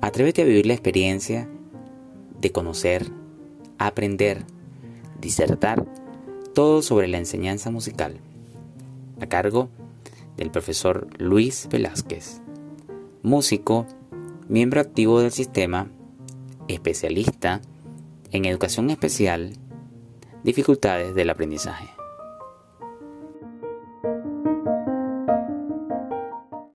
Atrévete a vivir la experiencia de conocer, aprender, disertar todo sobre la enseñanza musical, a cargo del profesor Luis Velázquez, músico, miembro activo del sistema, especialista en educación especial, dificultades del aprendizaje.